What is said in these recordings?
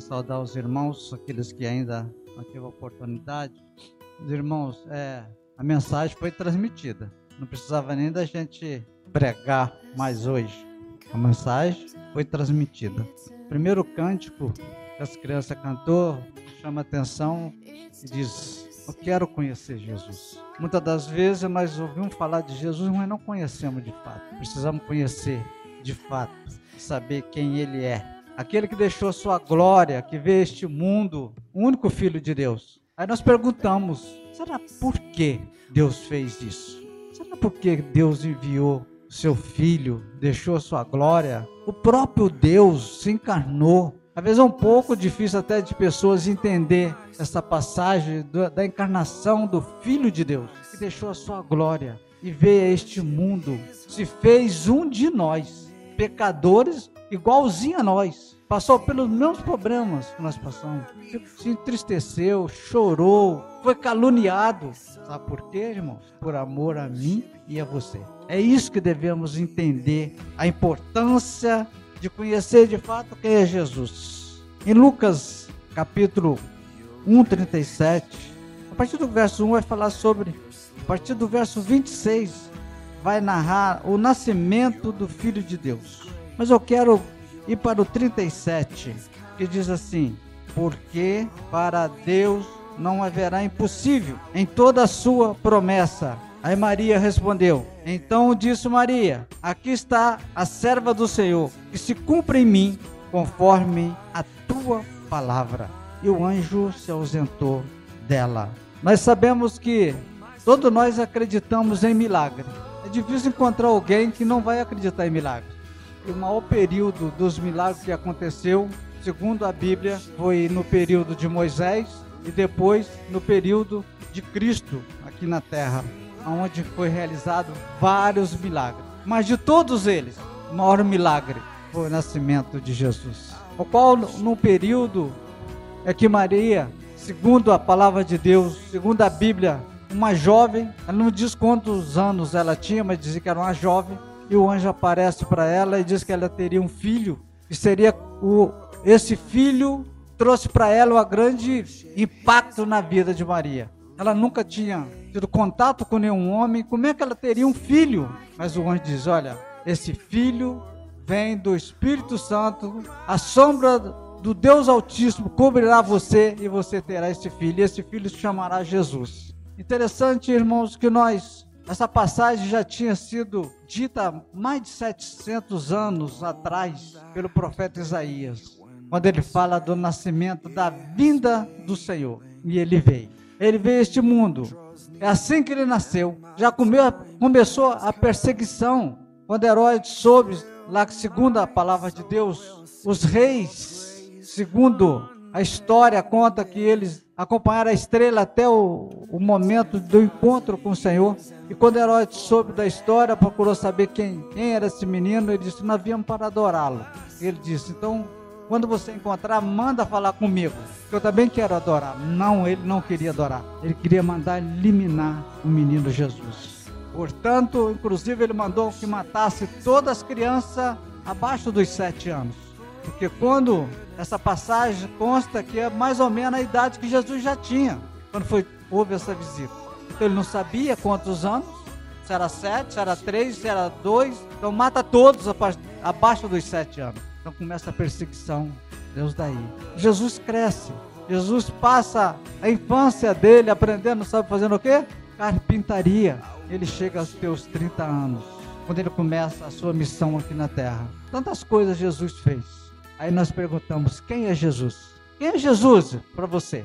Saudar os irmãos, aqueles que ainda não tiveram oportunidade. Os irmãos, é, a mensagem foi transmitida. Não precisava nem da gente pregar mais hoje. A mensagem foi transmitida. O primeiro cântico que as crianças cantou chama atenção e diz: Eu quero conhecer Jesus. Muitas das vezes nós ouvimos falar de Jesus, mas não conhecemos de fato. Precisamos conhecer de fato, saber quem Ele é aquele que deixou sua glória, que veio este mundo, o único Filho de Deus. Aí nós perguntamos: será por que Deus fez isso? Será por que Deus enviou seu Filho, deixou sua glória? O próprio Deus se encarnou. Às vezes é um pouco difícil até de pessoas entender essa passagem da encarnação do Filho de Deus, que deixou a sua glória e veio a este mundo, se fez um de nós, pecadores igualzinho a nós, passou pelos mesmos problemas que nós passamos, se entristeceu, chorou, foi caluniado. Sabe por quê, irmãos? Por amor a mim e a você. É isso que devemos entender, a importância de conhecer de fato quem é Jesus. Em Lucas, capítulo 1, 37, a partir do verso 1 vai falar sobre, a partir do verso 26, vai narrar o nascimento do Filho de Deus. Mas eu quero ir para o 37, que diz assim: Porque para Deus não haverá impossível em toda a sua promessa. Aí Maria respondeu: Então disse Maria: Aqui está a serva do Senhor, que se cumpra em mim conforme a tua palavra. E o anjo se ausentou dela. Nós sabemos que todos nós acreditamos em milagre. Difícil encontrar alguém que não vai acreditar em milagre o maior período dos milagres que aconteceu, segundo a Bíblia, foi no período de Moisés e depois no período de Cristo aqui na terra, onde foi realizado vários milagres. Mas de todos eles, o maior milagre foi o nascimento de Jesus. O qual no período é que Maria, segundo a palavra de Deus, segundo a Bíblia, uma jovem, ela não diz quantos anos ela tinha, mas dizia que era uma jovem, e o anjo aparece para ela e diz que ela teria um filho, e seria o esse filho trouxe para ela um grande impacto na vida de Maria. Ela nunca tinha tido contato com nenhum homem, como é que ela teria um filho? Mas o anjo diz: Olha, esse filho vem do Espírito Santo, a sombra do Deus Altíssimo cobrirá você e você terá esse filho, e esse filho se chamará Jesus. Interessante, irmãos, que nós essa passagem já tinha sido dita mais de 700 anos atrás pelo profeta Isaías, quando ele fala do nascimento, da vinda do Senhor. E ele veio. Ele veio a este mundo. É assim que ele nasceu. Já comeu, começou a perseguição. Quando Herodes soube, lá segundo a palavra de Deus, os reis, segundo a história conta que eles acompanharam a estrela até o, o momento do encontro com o Senhor. E quando Herodes soube da história, procurou saber quem, quem era esse menino, ele disse: Nós viemos para adorá-lo. Ele disse: Então, quando você encontrar, manda falar comigo, que eu também quero adorar. Não, ele não queria adorar, ele queria mandar eliminar o menino Jesus. Portanto, inclusive, ele mandou que matasse todas as crianças abaixo dos sete anos. Porque quando essa passagem consta que é mais ou menos a idade que Jesus já tinha, quando foi, houve essa visita. Então ele não sabia quantos anos, se era sete, se era três, se era dois. Então mata todos abaixo dos sete anos. Então começa a perseguição. Deus daí. Jesus cresce. Jesus passa a infância dele aprendendo, sabe fazendo o quê? Carpintaria. Ele chega aos seus 30 anos, quando ele começa a sua missão aqui na terra. Tantas coisas Jesus fez. Aí nós perguntamos: quem é Jesus? Quem é Jesus para você?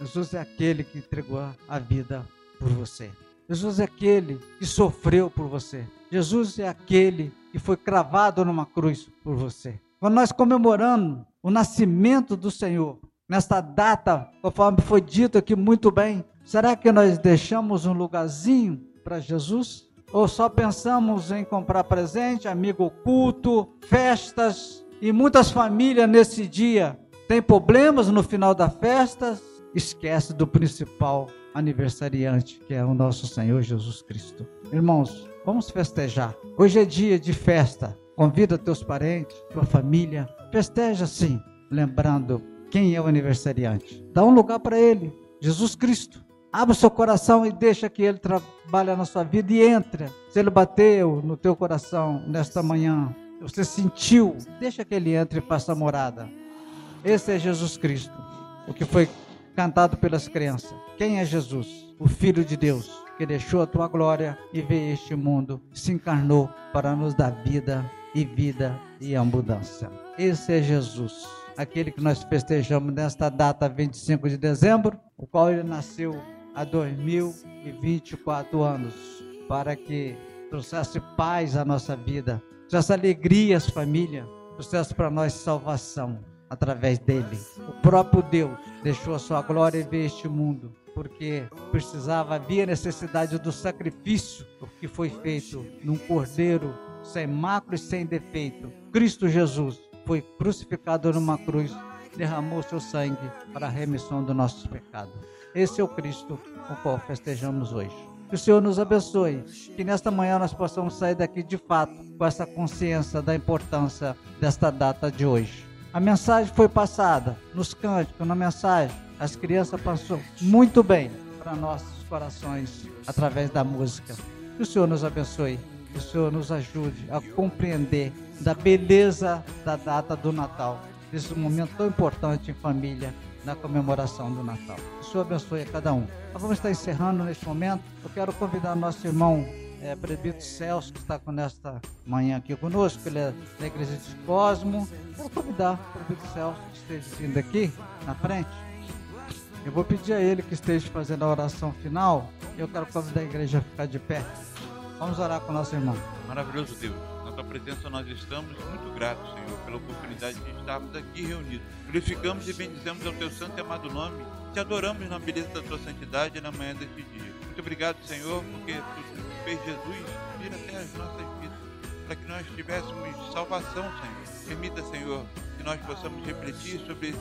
Jesus é aquele que entregou a vida por você. Jesus é aquele que sofreu por você. Jesus é aquele que foi cravado numa cruz por você. Quando nós comemoramos o nascimento do Senhor, nesta data, conforme foi dito aqui muito bem, será que nós deixamos um lugarzinho para Jesus? Ou só pensamos em comprar presente, amigo oculto, festas, e muitas famílias nesse dia têm problemas no final da festa, esquece do principal aniversariante, que é o nosso Senhor Jesus Cristo. Irmãos, vamos festejar. Hoje é dia de festa. Convida teus parentes, tua família. Festeja sim. lembrando quem é o aniversariante. Dá um lugar para ele, Jesus Cristo. Abra o seu coração e deixa que ele trabalhe na sua vida e entra. Se ele bateu no teu coração nesta manhã, você sentiu, deixa que ele entre e faça morada. Esse é Jesus Cristo, o que foi cantado pelas crianças. Quem é Jesus? O Filho de Deus, que deixou a tua glória e veio este mundo, se encarnou para nos dar vida e vida e abundância. Esse é Jesus, aquele que nós festejamos nesta data 25 de dezembro, o qual ele nasceu há 2024 anos, para que trouxesse paz à nossa vida, trouxesse alegria às famílias, trouxesse para nós salvação através dele. O próprio Deus deixou a sua glória e veio este mundo, porque precisava, havia necessidade do sacrifício que foi feito num cordeiro sem mácula e sem defeito. Cristo Jesus foi crucificado numa cruz, derramou seu sangue para a remissão dos nossos pecados. Esse é o Cristo o qual festejamos hoje. Que o Senhor nos abençoe, que nesta manhã nós possamos sair daqui de fato com essa consciência da importância desta data de hoje. A mensagem foi passada nos cânticos, na mensagem. As crianças passou muito bem para nossos corações através da música. Que o Senhor nos abençoe, que o Senhor nos ajude a compreender da beleza da data do Natal, desse momento tão importante em família, na comemoração do Natal. Que o Senhor abençoe a cada um. Nós vamos estar encerrando neste momento. Eu quero convidar nosso irmão é, Celso, que está com nesta manhã aqui conosco, ele é da Igreja de Cosmo. Vou convidar o Celso que esteja vindo aqui na frente. Eu vou pedir a ele que esteja fazendo a oração final. Eu quero convidar a igreja a ficar de pé. Vamos orar com nosso irmão. Maravilhoso Deus, presença nós estamos muito gratos, Senhor, pela oportunidade de estarmos aqui reunidos. Glorificamos e bendizemos ao teu santo e amado nome. Te adoramos na beleza da tua santidade na manhã deste dia. Muito obrigado, Senhor, porque tu fez Jesus vir até as nossas vidas, para que nós tivéssemos salvação, Senhor. Permita, Senhor, que nós possamos refletir sobre esse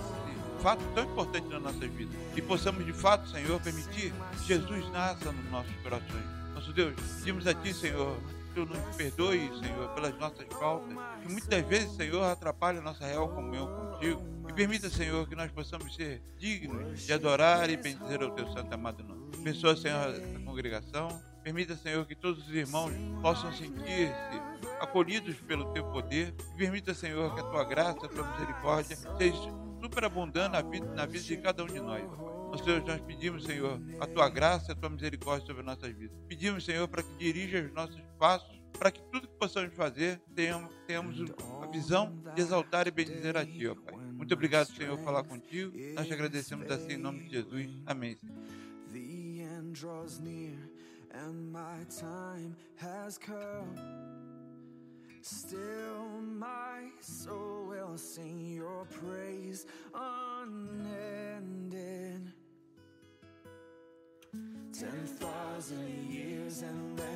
fato tão importante na nossa vida e possamos, de fato, Senhor, permitir que Jesus nasça nos nossos corações. Nosso Deus, pedimos a Ti, Senhor, Tu nos perdoe, Senhor, pelas nossas faltas, que muitas vezes, Senhor, atrapalha a nossa real comunhão contigo. E permita, Senhor, que nós possamos ser dignos de adorar e bendizer o Teu santo amado nome. Abençoa, Senhor, essa congregação. Permita, Senhor, que todos os irmãos possam sentir-se acolhidos pelo Teu poder. E permita, Senhor, que a Tua graça, a Tua misericórdia seja superabundando na vida, na vida de cada um de nós. Nosso Deus, nós pedimos, Senhor, a Tua graça e a Tua misericórdia sobre nossas vidas. Pedimos, Senhor, para que dirija os nossos passos, para que tudo que possamos fazer tenhamos, tenhamos a visão de exaltar e bendizer a Ti, ó Pai. Muito obrigado, Senhor, por falar contigo. Nós te agradecemos assim em nome de Jesus. Amém. Still, my soul will sing your praise unending. Thousand years and